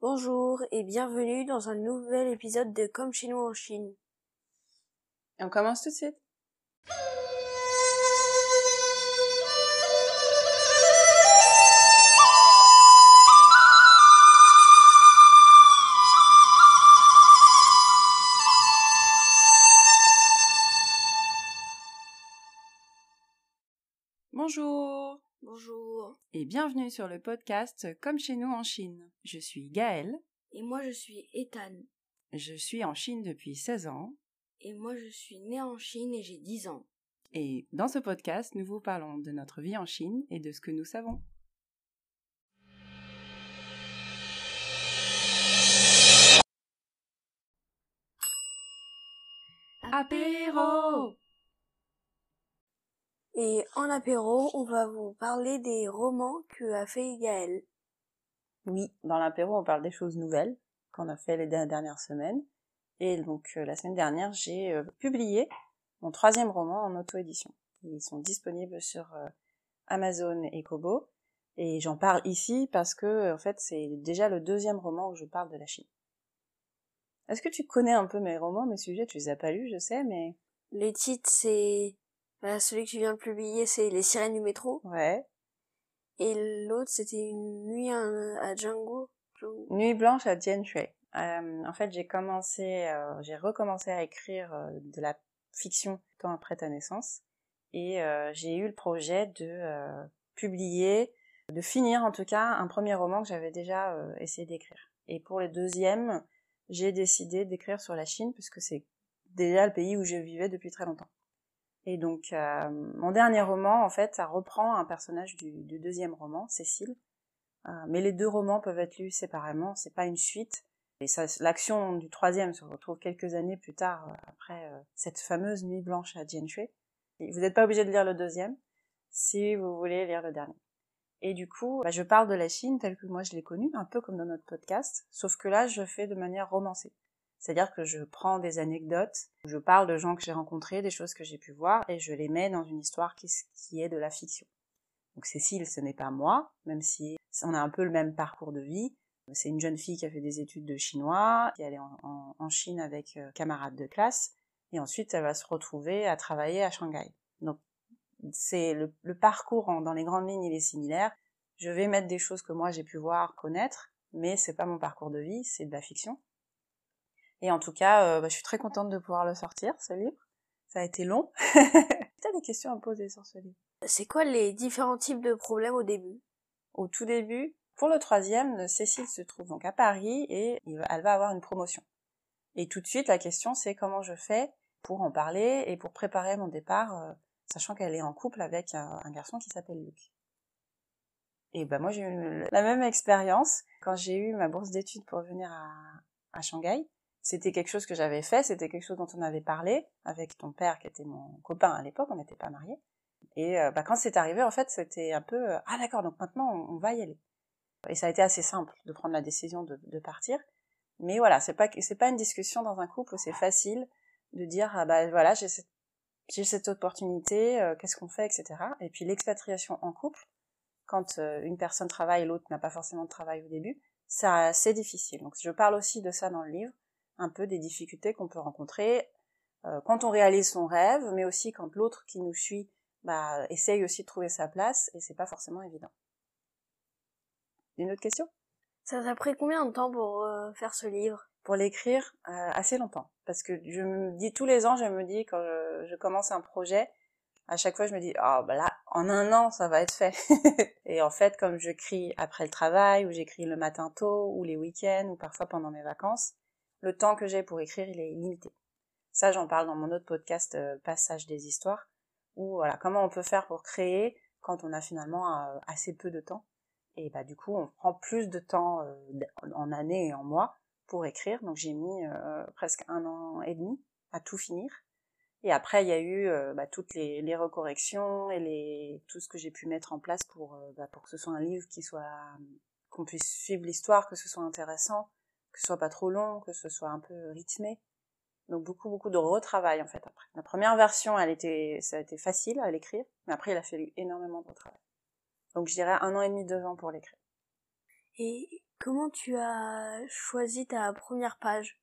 Bonjour et bienvenue dans un nouvel épisode de Comme chez nous en Chine. On commence tout de suite. Bienvenue sur le podcast Comme chez nous en Chine. Je suis Gaëlle, Et moi je suis Ethan. je suis en Chine depuis 16 ans Et moi je suis née en Chine et j'ai 10 ans. et dans ce podcast nous vous parlons de notre vie en Chine et de ce que nous savons. Apéro Et en apéro, on va vous parler des romans que a fait Gaël. Oui, dans l'apéro, on parle des choses nouvelles qu'on a fait les der- dernières semaines. Et donc, euh, la semaine dernière, j'ai euh, publié mon troisième roman en auto-édition. Ils sont disponibles sur euh, Amazon et Kobo. Et j'en parle ici parce que, en fait, c'est déjà le deuxième roman où je parle de la Chine. Est-ce que tu connais un peu mes romans, mes sujets? Tu les as pas lus, je sais, mais... Le titre c'est... bah, celui que tu viens de publier c'est Les sirènes du métro. Ouais. Et l'autre c'était Une nuit à, à Django. Django. Nuit blanche à Tien Shui. Euh, en fait, j'ai commencé, euh, j'ai recommencé à écrire euh, de la fiction temps après ta naissance, et j'ai eu le projet de publier, de finir en tout cas un premier roman que j'avais déjà essayé d'écrire. Et pour le deuxième, j'ai décidé d'écrire sur la Chine puisque c'est déjà le pays où je vivais depuis très longtemps. Et donc, euh, mon dernier roman, en fait, ça reprend un personnage du, deuxième roman, Cécile, euh, mais les deux romans peuvent être lus séparément, c'est pas une suite. Et l'action du troisième se retrouve quelques années plus tard, euh, après cette fameuse nuit blanche à Jianshui. Et vous n'êtes pas obligé de lire le deuxième, si vous voulez lire le dernier. Et du coup, bah, je parle de la Chine telle que moi je l'ai connue, un peu comme dans notre podcast, sauf que là, je fais de manière romancée. C'est-à-dire que je prends des anecdotes, je parle de gens que j'ai rencontrés, des choses que j'ai pu voir, et je les mets dans une histoire qui, est de la fiction. Donc Cécile, ce n'est pas moi, même si on a un peu le même parcours de vie. C'est une jeune fille qui a fait des études de chinois, qui est allée en, Chine avec euh, camarades de classe, et ensuite elle va se retrouver à travailler à Shanghai. Donc c'est le, parcours dans les grandes lignes, il est similaire. Je vais mettre des choses que moi j'ai pu voir, connaître, mais c'est pas mon parcours de vie, c'est de la fiction. Et en tout cas, euh, bah, je suis très contente de pouvoir le sortir, ce livre. Ça a été long. T'as des questions à me poser sur ce livre C'est quoi les différents types de problèmes au début? Au tout début. Pour le troisième, Cécile se trouve donc à Paris et elle va avoir une promotion. Et tout de suite, la question c'est comment je fais pour en parler et pour préparer mon départ, euh, sachant qu'elle est en couple avec un, un garçon qui s'appelle Luc. Et ben moi j'ai eu la même expérience quand j'ai eu ma bourse d'études pour venir à, à Shanghai. C'était quelque chose que j'avais fait, c'était quelque chose dont on avait parlé avec ton père qui était mon copain à l'époque, on n'était pas mariés. Et euh, bah, quand c'est arrivé, en fait, c'était un peu euh, ah d'accord, donc maintenant on, va y aller. Et ça a été assez simple de prendre la décision de, partir. Mais voilà, c'est pas pas une discussion dans un couple c'est facile de dire ah bah voilà j'ai cette cette opportunité, euh, qu'est-ce qu'on fait, etc. Et puis l'expatriation en couple, quand une personne travaille et l'autre n'a pas forcément de travail au début, ça c'est difficile. Donc je parle aussi de ça dans le livre, un peu des difficultés qu'on peut rencontrer euh, quand on réalise son rêve, mais aussi quand l'autre qui nous suit bah, essaye aussi de trouver sa place et c'est pas forcément évident. Une autre question? Ça t'a pris combien de temps pour euh, faire ce livre? Pour l'écrire, euh, assez longtemps. Parce que je me dis, tous les ans, je me dis, quand je, je commence un projet, à chaque fois, je me dis, oh, bah là, en un an, ça va être fait. et en fait, comme j'écris après le travail, ou j'écris le matin tôt, ou les week-ends, ou parfois pendant mes vacances, le temps que j'ai pour écrire, il est limité. Ça, j'en parle dans mon autre podcast, euh, Passage des histoires, où voilà, comment on peut faire pour créer quand on a finalement euh, assez peu de temps. Et bah du coup, on prend plus de temps euh, en années et en mois pour écrire. Donc j'ai mis presque un an et demi à tout finir. Et après, il y a eu bah, toutes les, les recorrections et les, tout ce que j'ai pu mettre en place pour, bah, pour que ce soit un livre qui soit qu'on puisse suivre l'histoire, que ce soit intéressant, que ce soit pas trop long, que ce soit un peu rythmé. Donc beaucoup beaucoup de retravail en fait après. La première version, elle était, ça a été facile à l'écrire, mais après il a fallu énormément de retravail. Donc je dirais un an et demi, deux ans pour l'écrire. Et Comment tu as choisi ta première page?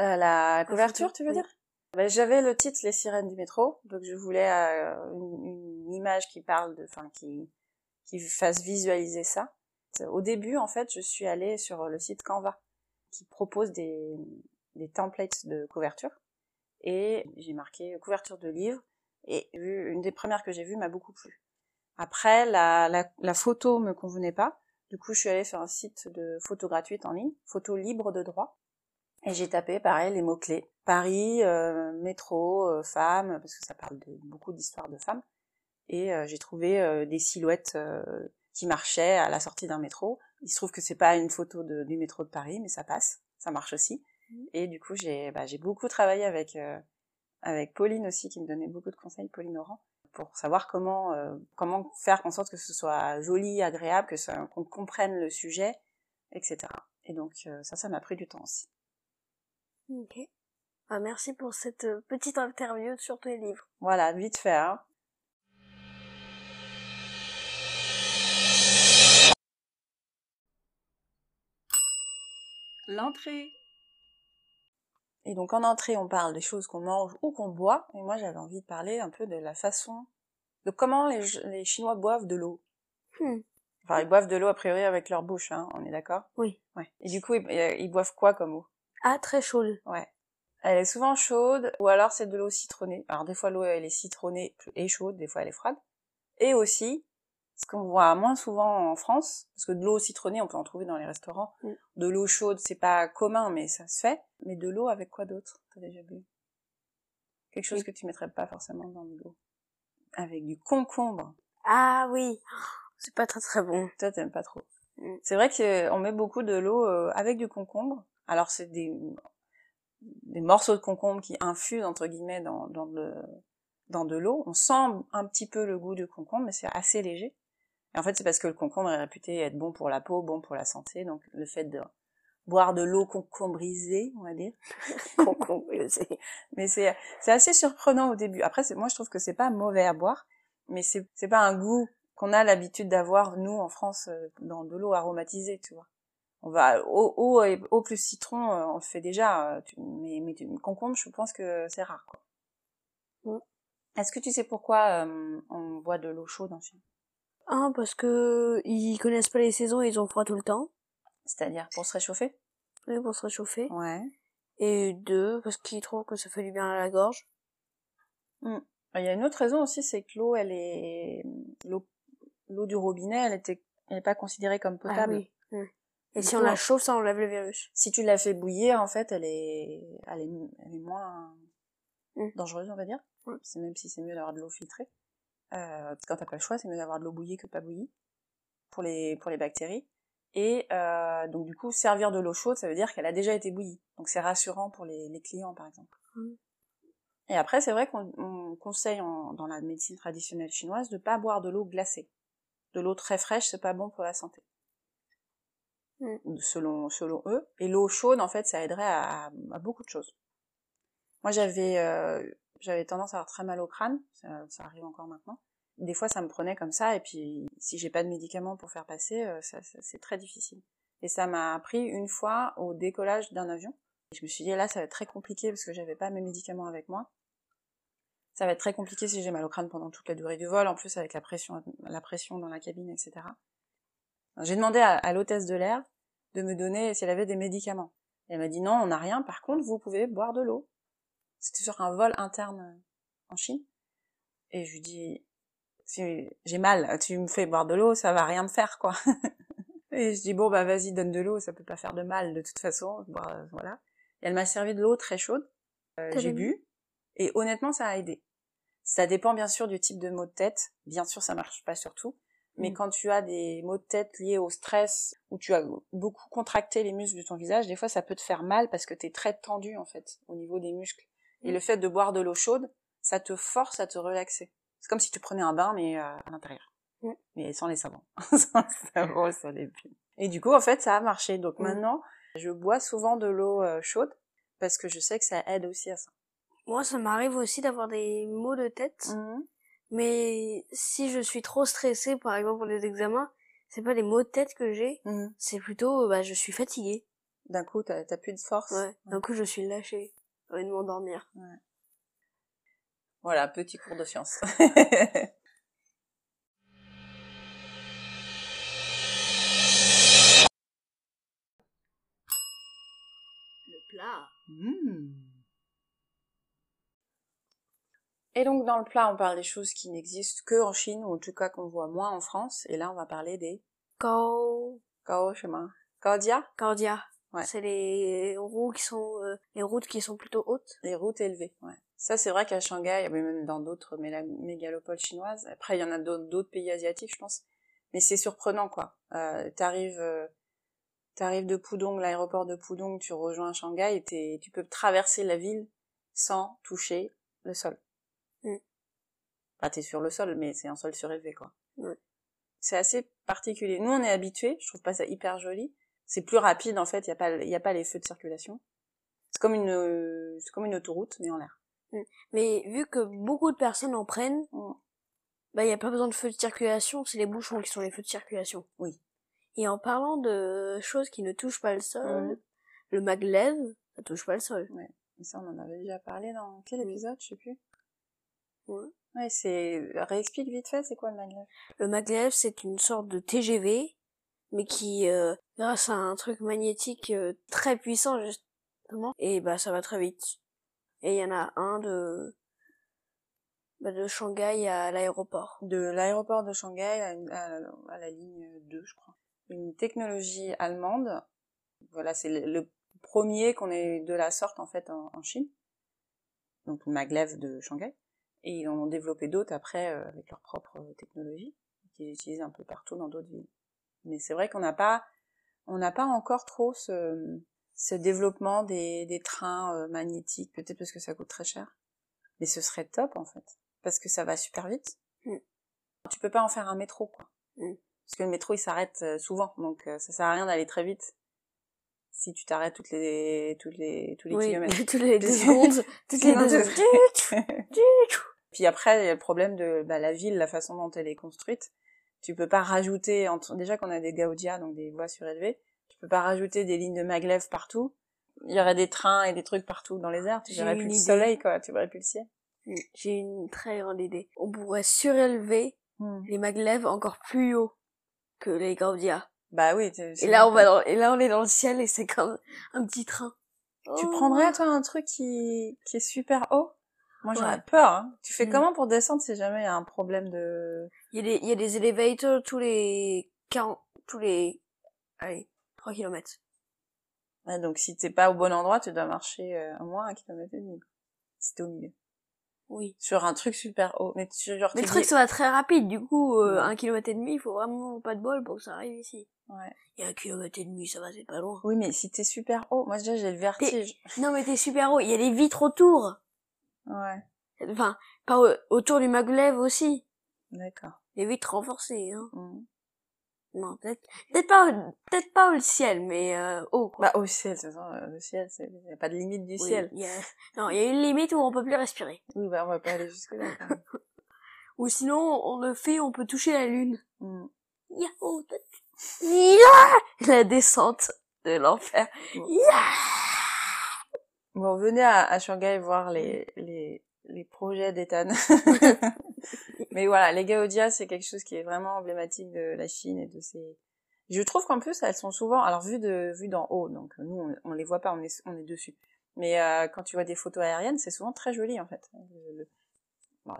Euh, La couverture, tu veux oui. dire? Ben, J'avais le titre Les sirènes du métro, donc je voulais euh, une, une image qui parle de, enfin qui qui fasse visualiser ça. Au début, en fait, je suis allée sur le site Canva, qui propose des templates de couverture, et j'ai marqué couverture de livre, et une des premières que j'ai vues m'a beaucoup plu. Après, la, photo me convenait pas. Du coup, je suis allée sur un site de photos gratuites en ligne, photos libres de droit. Et j'ai tapé, pareil, les mots-clés. Paris, euh, métro, euh, femmes, parce que ça parle de beaucoup d'histoires de femmes. Et euh, j'ai trouvé euh, des silhouettes qui marchaient à la sortie d'un métro. Il se trouve que c'est pas une photo de- du métro de Paris, mais ça passe, ça marche aussi. Mhm. Et du coup, j'ai bah, beaucoup travaillé avec euh, avec Pauline aussi, qui me donnait beaucoup de conseils, Pauline Oran, pour savoir comment euh, comment faire en sorte que ce soit joli, agréable, que qu'on comprenne le sujet, etc. Et donc euh, ça, ça m'a pris du temps aussi. Ok. Bah, merci pour cette petite interview sur tes livres. Voilà, vite fait. Hein. L'entrée. Et donc en entrée, on parle des choses qu'on mange ou qu'on boit. Et moi, j'avais envie de parler un peu de la façon, de comment les, les Chinois boivent de l'eau. Hmm. Enfin, ils boivent de l'eau a priori avec leur bouche, hein, on est d'accord? Oui. Ouais. Et du coup, ils, ils boivent quoi comme eau? Ah, très chaude. Ouais. Elle est souvent chaude, ou alors c'est de l'eau citronnée. Alors des fois l'eau elle est citronnée et chaude, des fois elle est froide. Et aussi, ce qu'on voit moins souvent en France, parce que de l'eau citronnée on peut en trouver dans les restaurants. Mm. De l'eau chaude c'est pas commun mais ça se fait. Mais de l'eau avec quoi d'autre? T'as déjà bu? Quelque chose Oui. que tu mettrais pas forcément dans de l'eau. Avec du concombre. Ah oui. C'est pas très très bon. Toi t'aimes pas trop. Mm. C'est vrai qu'on met beaucoup de l'eau euh, avec du concombre. Alors c'est des des morceaux de concombre qui infusent entre guillemets dans, dans de dans de l'eau. On sent un petit peu le goût du concombre, mais c'est assez léger. Et en fait, c'est parce que le concombre est réputé être bon pour la peau, bon pour la santé. Donc le fait de boire de l'eau concombrisée, on va dire. Concombre, c'est- Mais c'est c'est assez surprenant au début. Après, c'est- moi je trouve que c'est pas mauvais à boire, mais c'est c'est pas un goût qu'on a l'habitude d'avoir nous en France euh, dans de l'eau aromatisée, tu vois. On va eau, eau et eau plus citron, euh, on le fait déjà, euh, tu- mais mais concombre, je pense que c'est rare quoi. Mm. Est-ce que tu sais pourquoi euh, on boit de l'eau chaude en Chine? Un, parce que ils connaissent pas les saisons et ils ont froid tout le temps. C'est-à-dire pour se réchauffer? Oui, pour se réchauffer. Ouais. Et deux, parce qu'ils trouvent que ça fait du bien à la gorge. Il y a une autre raison aussi, c'est que l'eau, elle est l'eau l'eau du robinet, elle était elle est pas considérée comme potable. Ah oui. Mm. Et Du si coup, on la chauffe, ça enlève le virus. si tu la fais bouillir, en fait, elle est, elle est, elle est moins Mm. dangereuse, on va dire. C'est même si c'est mieux d'avoir de l'eau filtrée. Euh, quand t'as pas le choix, c'est mieux d'avoir de l'eau bouillie que pas bouillie pour les pour les bactéries. Et euh, donc du coup, servir de l'eau chaude, ça veut dire qu'elle a déjà été bouillie. Donc c'est rassurant pour les, les clients, par exemple. Mm. Et après, c'est vrai qu'on on conseille en- dans la médecine traditionnelle chinoise de pas boire de l'eau glacée. De l'eau très fraîche, c'est pas bon pour la santé selon selon eux. Et l'eau chaude, en fait, ça aiderait à, à beaucoup de choses. Moi, j'avais euh, j'avais tendance à avoir très mal au crâne, ça, ça arrive encore maintenant. Des fois, ça me prenait comme ça, et puis si j'ai pas de médicaments pour faire passer, euh, ça, c'est très difficile. Et ça m'a pris une fois au décollage d'un avion. Je me suis dit là, ça va être très compliqué parce que j'avais pas mes médicaments avec moi. Ça va être très compliqué si j'ai mal au crâne pendant toute la durée du vol, en plus avec la pression, la pression dans la cabine, etc. J'ai demandé à, l'hôtesse de l'air de me donner si elle avait des médicaments. Elle m'a dit non, on n'a rien. Par contre, vous pouvez boire de l'eau. C'était sur un vol interne euh, en Chine. Et je lui dis, si j'ai mal, tu me fais boire de l'eau, ça va rien me faire, quoi. et je dis bon bah vas-y, donne de l'eau, ça peut pas faire de mal de toute façon. Bah, voilà. Et elle m'a servi de l'eau très chaude. Euh, j'ai bu? Et honnêtement, ça a aidé. Ça dépend bien sûr du type de maux de tête. Bien sûr, ça marche pas sur tout. Mais Mm. quand tu as des maux de tête liés au stress, ou tu as beaucoup contracté les muscles de ton visage, des fois ça peut te faire mal parce que tu es très tendu en fait au niveau des muscles. Et Mm. le fait de boire de l'eau chaude, ça te force à te relaxer. C'est comme si tu prenais un bain mais euh, à l'intérieur. Mm. Mais sans les savons. sans les savons, sans les bulles. Et du coup en fait ça a marché. Donc Mm. maintenant, je bois souvent de l'eau euh, chaude parce que je sais que ça aide aussi à ça. Moi, ça m'arrive aussi d'avoir des maux de tête. Mhm. Mais si je suis trop stressée, par exemple pour les examens, c'est pas les maux de tête que j'ai, Mhm. c'est plutôt, bah, je suis fatiguée. D'un coup, t'as plus de force. Ouais. D'un coup, je suis lâchée. J'ai envie de m'endormir. Voilà, petit cours de science. Le plat. Mmh. Et donc dans le plat, on parle des choses qui n'existent que en Chine, ou en tout cas qu'on voit moins en France. Et là, on va parler des Gao, Gao chemin. Gaodia, Gaodia. Ouais. C'est les roues qui sont, euh, les routes qui sont plutôt hautes. les routes élevées. Ouais. Ça, c'est vrai qu'à Shanghai, mais même dans d'autres mégalopoles chinoises. Après, il y en a d'autres pays asiatiques, je pense. Mais c'est surprenant, quoi. Euh, t'arrives, euh, t'arrives de Pudong, l'aéroport de Pudong, tu rejoins Shanghai et tu peux traverser la ville sans toucher le sol. Mm. Enfin, t'es sur le sol, mais c'est un sol surélevé, quoi. Ouais. C'est assez particulier. Nous, on est habitués. Je trouve pas ça hyper joli. C'est plus rapide, en fait. Il y a pas, il y a pas les feux de circulation. C'est comme une, c'est comme une autoroute, mais en l'air. Mais vu que beaucoup de personnes en prennent, Mm. bah, il n'y a pas besoin de feux de circulation, c'est les bouchons qui sont les feux de circulation. Oui. Et en parlant de choses qui ne touchent pas le sol, Mhm. le maglev, ça touche pas le sol. Mais ça, on en avait déjà parlé dans quel épisode, je sais plus. Ouais. Ouais, c'est, réexplique vite fait, c'est quoi le maglev? Le maglev, c'est une sorte de TGV, mais qui, euh, grâce à un truc magnétique euh, très puissant, justement, et bah ça va très vite. Et il y en a un de, bah, de Shanghai à l'aéroport. De l'aéroport de Shanghai à, la ligne 2, je crois. Une technologie allemande. Voilà, c'est le, premier qu'on ait de la sorte, en fait, en, Chine. Donc, le maglev de Shanghai. Et ils en ont développé d'autres après, euh, avec leur propre technologie, qu'ils utilisent un peu partout dans d'autres villes. Mais c'est vrai qu'on n'a pas, on n'a pas encore trop ce, ce développement des, des trains euh, magnétiques, peut-être parce que ça coûte très cher. Mais ce serait top, en fait. Parce que ça va super vite. Mm. Tu peux pas en faire un métro, quoi. Mm. Parce que le métro, il s'arrête euh, souvent, donc euh, ça sert à rien d'aller très vite. Si tu t'arrêtes toutes les, toutes les, tous les Oui, kilomètres. toutes les deux secondes, toutes les deux secondes. Puis après, il y a le problème de bah, la ville, la façon dont elle est construite. Tu peux pas rajouter, entre- déjà qu'on a des gaudia, donc des voies surélevées, tu peux pas rajouter des lignes de maglev partout. Il y aurait des trains et des trucs partout dans les airs, tu verrais plus le soleil, quoi, tu verrais plus le ciel. J'ai une très grande idée. On pourrait surélever Hmm. les maglevs encore plus haut que les Gaudia. Bah oui. Et là, on va dans, et là, on est dans le ciel et c'est comme un petit train. Tu Oh. prendrais, toi, un truc qui, qui est super haut? Moi, j'aurais Ouais. peur, hein. Tu fais Mm. comment pour descendre si jamais il y a un problème de... Il y a des, il y a des elevators tous les 40, tous les, allez, 3 kilomètres. Ouais, donc si t'es pas au bon endroit, tu dois marcher euh, au moins un kilomètre et demi. t'es au milieu. Oui. Sur un truc super haut. Mais tu, genre, Mais le truc, ça va très rapide. Du coup, euh, Ouais. un kilomètre et demi, il faut vraiment pas de bol pour que ça arrive ici. Ouais. Et un kilomètre et demi, ça va, c'est pas loin. Oui, mais si t'es super haut, moi déjà j'ai le vertige. Non, mais t'es super haut. Il y a des vitres autour. Ouais, Enfin, pas au- autour du maglev aussi. d'accord. Des vitres renforcées, hein. Mm. Non, peut-être, peut-être pas, peut-être pas au ciel, mais euh, haut, quoi. Bah au ciel, de toute façon, euh, le ciel, c'est y a pas de limite du Oui, ciel. il y a- Non, il y a une limite où on peut plus respirer. Oui, bah on va pas aller jusque là. quand même. Ou sinon, on le fait, on peut toucher la lune. Mm. Yahoo Ya La descente de l'enfer. Bon. Ya Bon, venez à, à Shanghai voir les, les, les projets d'Ethan. Mais voilà, les Gaodia, c'est quelque chose qui est vraiment emblématique de la Chine et de ses... Je trouve qu'en plus, elles sont souvent, alors vues de, vues d'en haut, donc nous, on, on les voit pas, on est, on est dessus. Mais euh, quand tu vois des photos aériennes, c'est souvent très joli, en fait. Le- bon,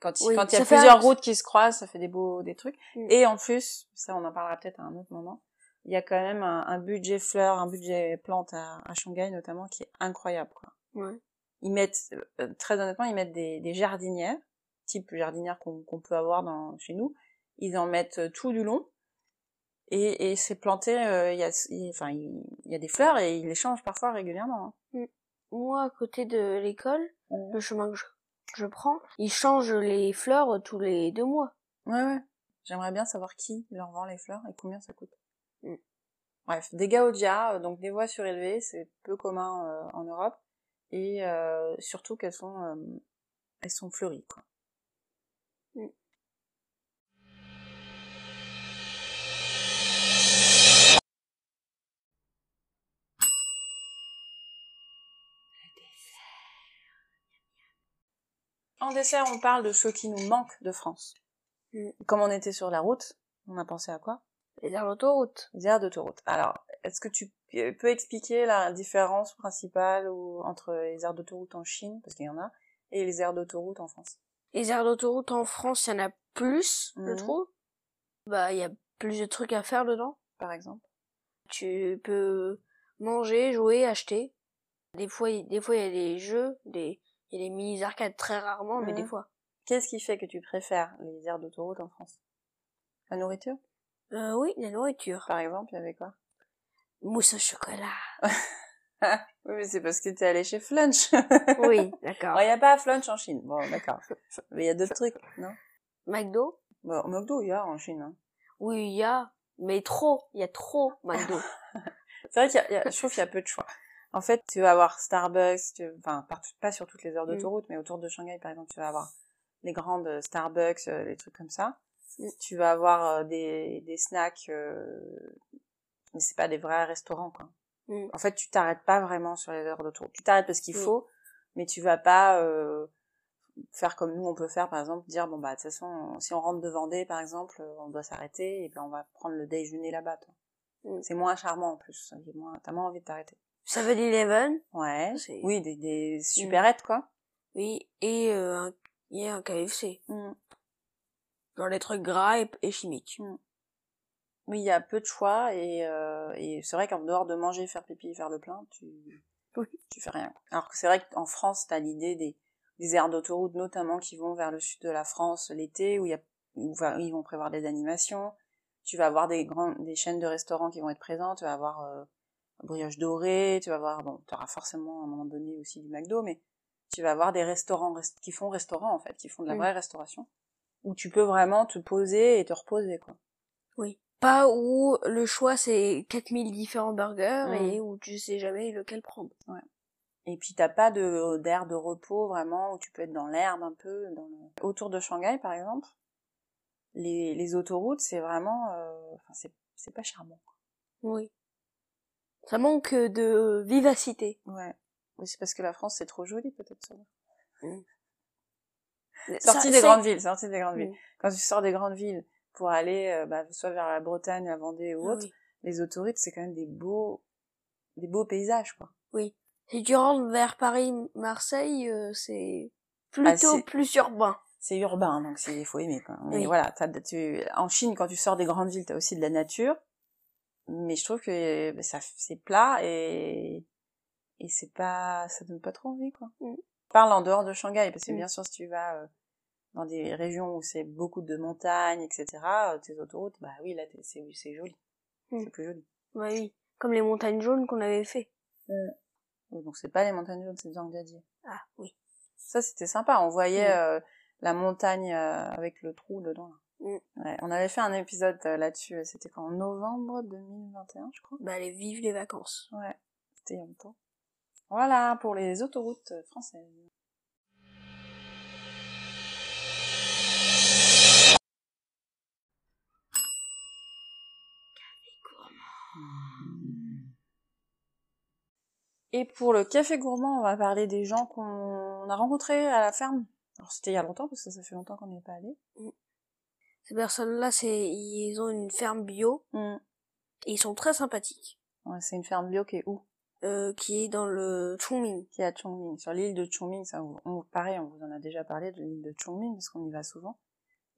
quand il Oui, quand il y a plusieurs un- routes qui se croisent, ça fait des beaux, des trucs. Mm. Et en plus, ça, on en parlera peut-être à un autre moment, il y a quand même un, un budget fleurs, un budget plantes à, à Shanghai notamment, qui est incroyable, quoi Ouais. ils mettent euh, très honnêtement ils mettent des, des jardinières type jardinière qu'on peut avoir dans chez nous ils en mettent euh, tout du long et, et c'est planté euh, il y a enfin y des fleurs et ils les changent parfois régulièrement hein. Moi, à côté de l'école, Mm. le chemin que je, je prends, ils changent les fleurs tous les deux mois. ouais ouais j'aimerais bien savoir qui leur vend les fleurs et combien ça coûte Mm. Bref, des gaodia, euh, donc des voix surélevées, c'est peu commun euh, en Europe, et euh, surtout qu'elles sont, elles sont fleuries. Mm. En dessert, on parle de ce qui nous manque de France. Mm. Comme on était sur la route, on a pensé à quoi? Les aires d'autoroute. Les aires d'autoroute. Alors, est-ce que tu peux expliquer la différence principale ou, entre les aires d'autoroute en Chine, parce qu'il y en a, et les aires d'autoroute en France? Les aires d'autoroute en France, il y en a plus, je Mhm. trouve. Bah, il y a plus de trucs à faire dedans. par exemple? Tu peux manger, jouer, acheter. Des fois, il- des fois, il y a des jeux, des, il y a des mini arcades très rarement, mais des fois. Qu'est-ce qui fait que tu préfères les aires d'autoroute en France? La nourriture? Euh, oui, la nourriture. Par exemple, il y avait quoi? Mousse au chocolat. Oui, mais c'est parce que t'es allé chez Flunch. Oui, d'accord. Il n'y a pas Flunch en Chine. Bon, d'accord. Mais il y a d'autres trucs, non? McDo? Bon, au McDo, il y a en Chine. Hein. Oui, il y a. Mais trop. Il y a trop McDo. C'est vrai qu'il y a, il y a- je trouve qu'il y a peu de choix. En fait, tu vas avoir Starbucks, tu, enfin, pas sur toutes les heures Mm. d'autoroute, mais autour de Shanghai, par exemple, tu vas avoir les grandes euh, Starbucks, euh, les trucs comme ça. Mm. Tu vas avoir euh, des, des snacks, euh, mais c'est pas des vrais restaurants, quoi. Mm. En fait, tu t'arrêtes pas vraiment sur les heures d'autoroute. Tu t'arrêtes parce qu'il Oui. faut, mais tu vas pas euh, faire comme nous, on peut faire, par exemple, dire, bon, bah, de toute façon, si on rentre de Vendée, par exemple, euh, on doit s'arrêter, et puis on va prendre le déjeuner là-bas, toi. Mm. C'est moins charmant, en plus. Moins- T'as moins envie de t'arrêter. 7-Eleven. Ouais. Oui, des, des supérettes, quoi. Oui. Et, euh, un- il y a un KFC. Mm. Genre les trucs gras et, et chimiques. Oui, il y a peu de choix, et, euh, et c'est vrai qu'en dehors de manger, faire pipi, faire le plein, tu, Oui. tu fais rien. Alors que c'est vrai qu'en France, t'as l'idée des, des aires d'autoroute, notamment qui vont vers le sud de la France l'été, où il y a, où ils vont prévoir des animations. Tu vas avoir des grandes, des chaînes de restaurants qui vont être présentes. Tu vas avoir euh, brioche dorée. Tu vas avoir, bon, tu auras forcément à un moment donné aussi du McDo, mais tu vas avoir des restaurants rest- qui font restaurant en fait, qui font de la Mm. vraie restauration, où tu peux vraiment te poser et te reposer quoi. Oui. Pas où le choix c'est 4000 différents burgers et où tu sais jamais lequel prendre. Et puis t'as pas de d'air de repos vraiment où tu peux être dans l'herbe un peu. Dans le... Autour de Shanghai par exemple, les, les autoroutes c'est vraiment, euh, enfin c'est c'est pas charmant. Oui. Ça manque de vivacité. Ouais. Oui c'est parce que la France c'est trop joli peut-être. ça. Ça, Sortie des grandes villes, sortie des grandes villes. Mm. Quand tu sors des grandes villes pour aller euh, bah, soit vers la Bretagne, la Vendée ou Ah autre, oui. les autoroutes c'est quand même des beaux des beaux paysages quoi. Oui. Si tu rentres vers Paris, Marseille, euh, c'est plutôt Ah, c'est- plus urbain. c'est urbain, donc il faut aimer. Quoi. Mais Oui. voilà, tu, en Chine, quand tu sors des grandes villes, t'as aussi de la nature, mais je trouve que bah, ça, c'est plat et et c'est pas, ça donne pas trop envie, quoi. Mm. Parle en dehors de Shanghai, parce que Mm. bien sûr, si tu vas euh, dans des régions où c'est beaucoup de montagnes, etc., euh, tes autoroutes, bah oui, là, c'est c'est joli, Mm. c'est plus joli. Bah oui. Comme les montagnes jaunes qu'on avait fait. Donc c'est pas les montagnes jaunes, c'est Zhangjiajie. Ah oui. Ça, c'était sympa. On voyait Mm. euh, la montagne avec le trou dedans. Là. Mm. Ouais, on avait fait un épisode là-dessus. C'était quand En novembre 2021, je crois. Bah allez, vive les vacances. Ouais, c'était il y a longtemps. Voilà pour les autoroutes françaises. Et pour le café gourmand, on va parler des gens qu'on a rencontrés à la ferme. Alors c'était il y a longtemps parce que ça fait longtemps qu'on n'y est pas allé. Ces personnes-là, c'est, ils ont une ferme bio et ils sont très sympathiques. Ouais, c'est une ferme bio qui est où? Euh, qui est dans le Chongming. Qui est à Chongming. Sur l'île de Chongming, on, pareil, on vous en a déjà parlé de l'île de Chongming parce qu'on y va souvent.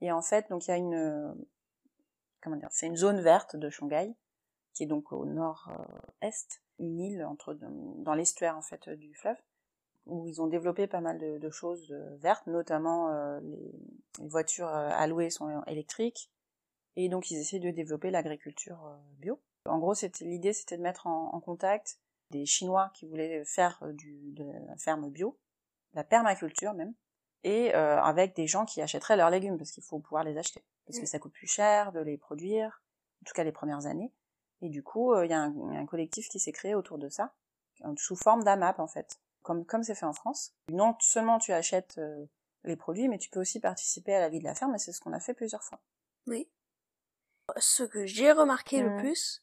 Et en fait, donc il y a une, euh, comment dire, c'est une zone verte de Shanghai qui est donc au nord-est, une île entre dans l'estuaire en fait du fleuve où ils ont développé pas mal de, choses vertes, notamment euh, les, voitures à louer sont électriques, et donc ils essaient de développer l'agriculture bio. En gros, l'idée, c'était de mettre en contact des Chinois qui voulaient faire euh, du, de la ferme bio, la permaculture même, et euh, avec des gens qui achèteraient leurs légumes parce qu'il faut pouvoir les acheter, parce que ça coûte plus cher de les produire, en tout cas les premières années. Et du coup, euh, il y, a un il y a un collectif qui s'est créé autour de ça, sous forme d'AMAP en fait comme comme c'est fait en France. Non seulement tu achètes euh, les produits, mais tu peux aussi participer à la vie de la ferme, et c'est ce qu'on a fait plusieurs fois. Oui. Ce que j'ai remarqué le plus,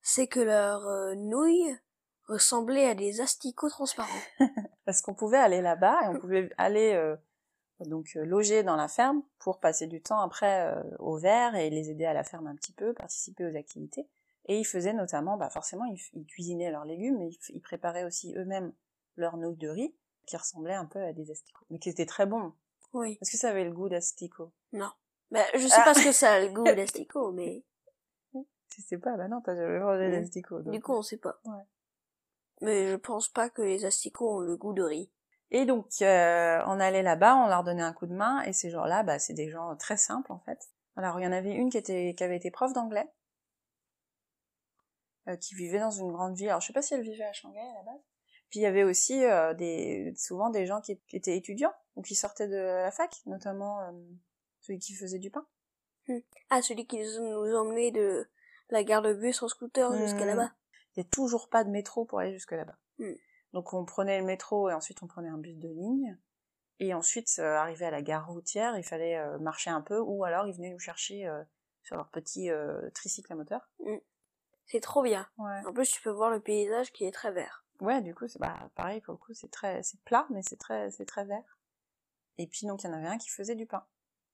c'est que leurs euh, nouilles ressemblaient à des asticots transparents. Parce qu'on pouvait aller là-bas et on pouvait aller euh, donc euh, loger dans la ferme pour passer du temps après euh, au vert et les aider à la ferme un petit peu, participer aux activités. Et ils faisaient notamment, bah forcément, ils, ils cuisinaient leurs légumes, mais ils, ils préparaient aussi eux-mêmes leurs nouilles de riz, qui ressemblaient un peu à des asticots, mais qui étaient très bons. Oui. Est-ce que ça avait le goût d'asticot Non. Bah, je sais Ah. pas ce que ça a le goût d'asticot, mais Je sais pas, bah non, t'as jamais mangé Mm. d'asticots. donc. du coup, on sait pas. Ouais. Mais je pense pas que les asticots ont le goût de riz. Et donc, euh, on allait là-bas, on leur donnait un coup de main, et ces gens-là, bah, c'est des gens très simples, en fait. Alors, il y en avait une qui était, qui avait été prof d'anglais, euh, qui vivait dans une grande ville. Alors, je sais pas si elle vivait à Shanghai, à la base. Puis, il y avait aussi, euh, des, souvent des gens qui, qui étaient étudiants, ou qui sortaient de la fac, notamment, euh, celui qui faisait du pain. Ah, celui qui nous emmenait de la gare de bus en scooter jusqu'à Mm. là-bas. Il n'y a toujours pas de métro pour aller jusque là-bas. Mm. Donc on prenait le métro et ensuite on prenait un bus de ligne. Et ensuite, euh, arrivé à la gare routière, il fallait euh, marcher un peu ou alors ils venaient nous chercher euh, sur leur petit euh, tricycle à moteur. C'est trop bien. Ouais. En plus, tu peux voir le paysage qui est très vert. Ouais, du coup, c'est bah, pareil pour le coup, c'est très, c'est plat, mais c'est très, c'est très vert. Et puis donc il y en avait un qui faisait du pain.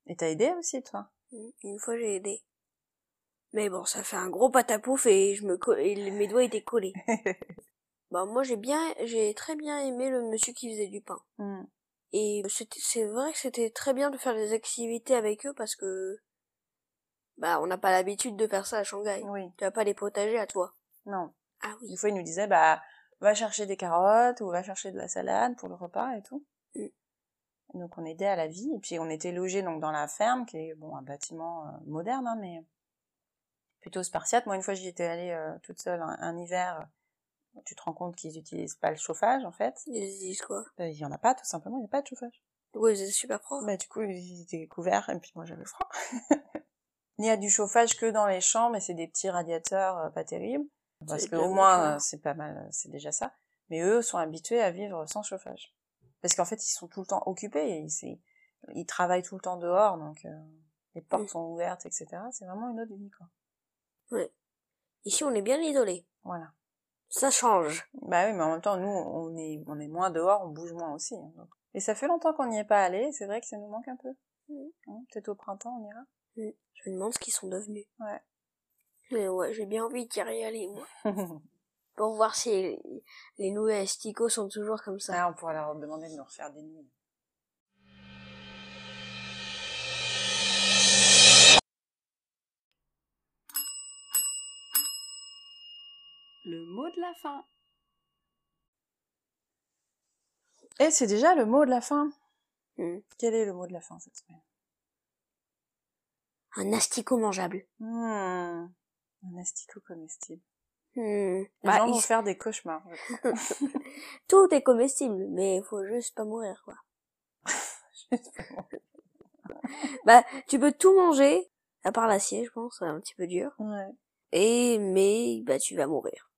Et t'as aidé aussi, toi? Mm. Une fois, j'ai aidé. Mais bon, ça fait un gros patapouf et je me et mes doigts étaient collés. bah, moi, j'ai bien, j'ai très bien aimé le monsieur qui faisait du pain. Mm. Et c'est vrai que c'était très bien de faire des activités avec eux parce que, bah, on n'a pas l'habitude de faire ça à Shanghai. Oui, Tu as pas les potagers à toi. non. Ah oui. Une fois, il nous disait, bah, va chercher des carottes ou va chercher de la salade pour le repas et tout. Mm. Et Donc, on aidait à la vie. Et puis, on était logés donc dans la ferme, qui est bon un bâtiment euh, moderne, hein, mais plutôt spartiate. Moi, une fois, j'y étais allée euh, toute seule un, un hiver. Tu te rends compte qu'ils utilisent pas le chauffage, en fait. Ils se disent quoi? Euh, Il y en a pas, tout simplement. Il n'y a pas de chauffage. Ouais, c'est super froid. Bah, du coup, ils étaient couverts et puis moi, j'avais froid. Il y a du chauffage que dans les champs, mais c'est des petits radiateurs euh, pas terribles. Parce que au moins, euh, c'est pas mal, euh, c'est déjà ça. Mais eux sont habitués à vivre sans chauffage. Parce qu'en fait, ils sont tout le temps occupés, et ils, ils travaillent tout le temps dehors, donc euh, les portes Mm. sont ouvertes, etc. C'est vraiment une autre vie, quoi. Ici, on est bien isolé. Voilà. Ça change. Bah oui, mais en même temps, nous, on est, on est moins dehors, on bouge moins aussi. hein, donc. Et ça fait longtemps qu'on n'y est pas allé, c'est vrai que ça nous manque un peu. Mm. Hein, Peut-être au printemps, on ira. Je me demande ce qu'ils sont devenus. Ouais. Mais ouais, j'ai bien envie d'y aller, moi. Pour voir si les, les nouveaux sont toujours comme ça. Ah, on pourrait leur demander de nous refaire des nuits. Mot de la fin. Et c'est déjà le mot de la fin. Mm. Quel est le mot de la fin cette semaine? Un asticot mangeable. Hmm, Un asticot comestible. Hmm. Les Bah, gens il- vont faire des cauchemars. Tout est comestible, mais il faut juste pas mourir, quoi. Bah, tu peux tout manger, à part l'acier, je pense, c'est un petit peu dur. ouais. Et, mais, bah, tu vas mourir.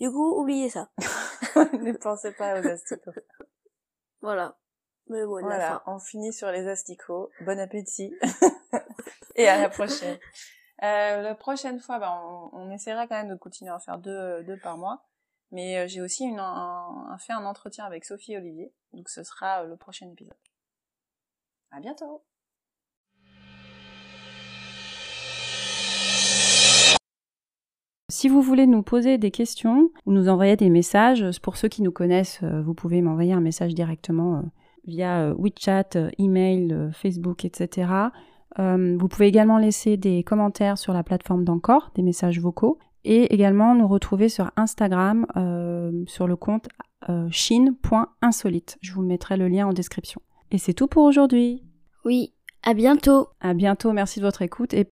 Du coup, oubliez ça. ne pensez pas aux asticots. Voilà. De la Voilà, on finit sur les asticots. Bon appétit. Et à la prochaine. Euh, la prochaine fois, bah, on, on essaiera quand même de continuer à en faire deux, deux par mois. Mais euh, j'ai aussi une, un, un- fait un entretien avec Sophie et Olivier. Donc ce sera euh, le prochain épisode. À bientôt Si vous voulez nous poser des questions ou nous envoyer des messages, pour ceux qui nous connaissent, euh, vous pouvez m'envoyer un message directement euh, via euh, WeChat, euh, email, euh, Facebook, etc. Euh, vous pouvez également laisser des commentaires sur la plateforme d'Encore, des messages vocaux, et également nous retrouver sur Instagram euh, sur le compte euh, chine.insolite. Je vous mettrai le lien en description. Et c'est tout pour aujourd'hui. Oui. À bientôt. À bientôt, merci de votre écoute et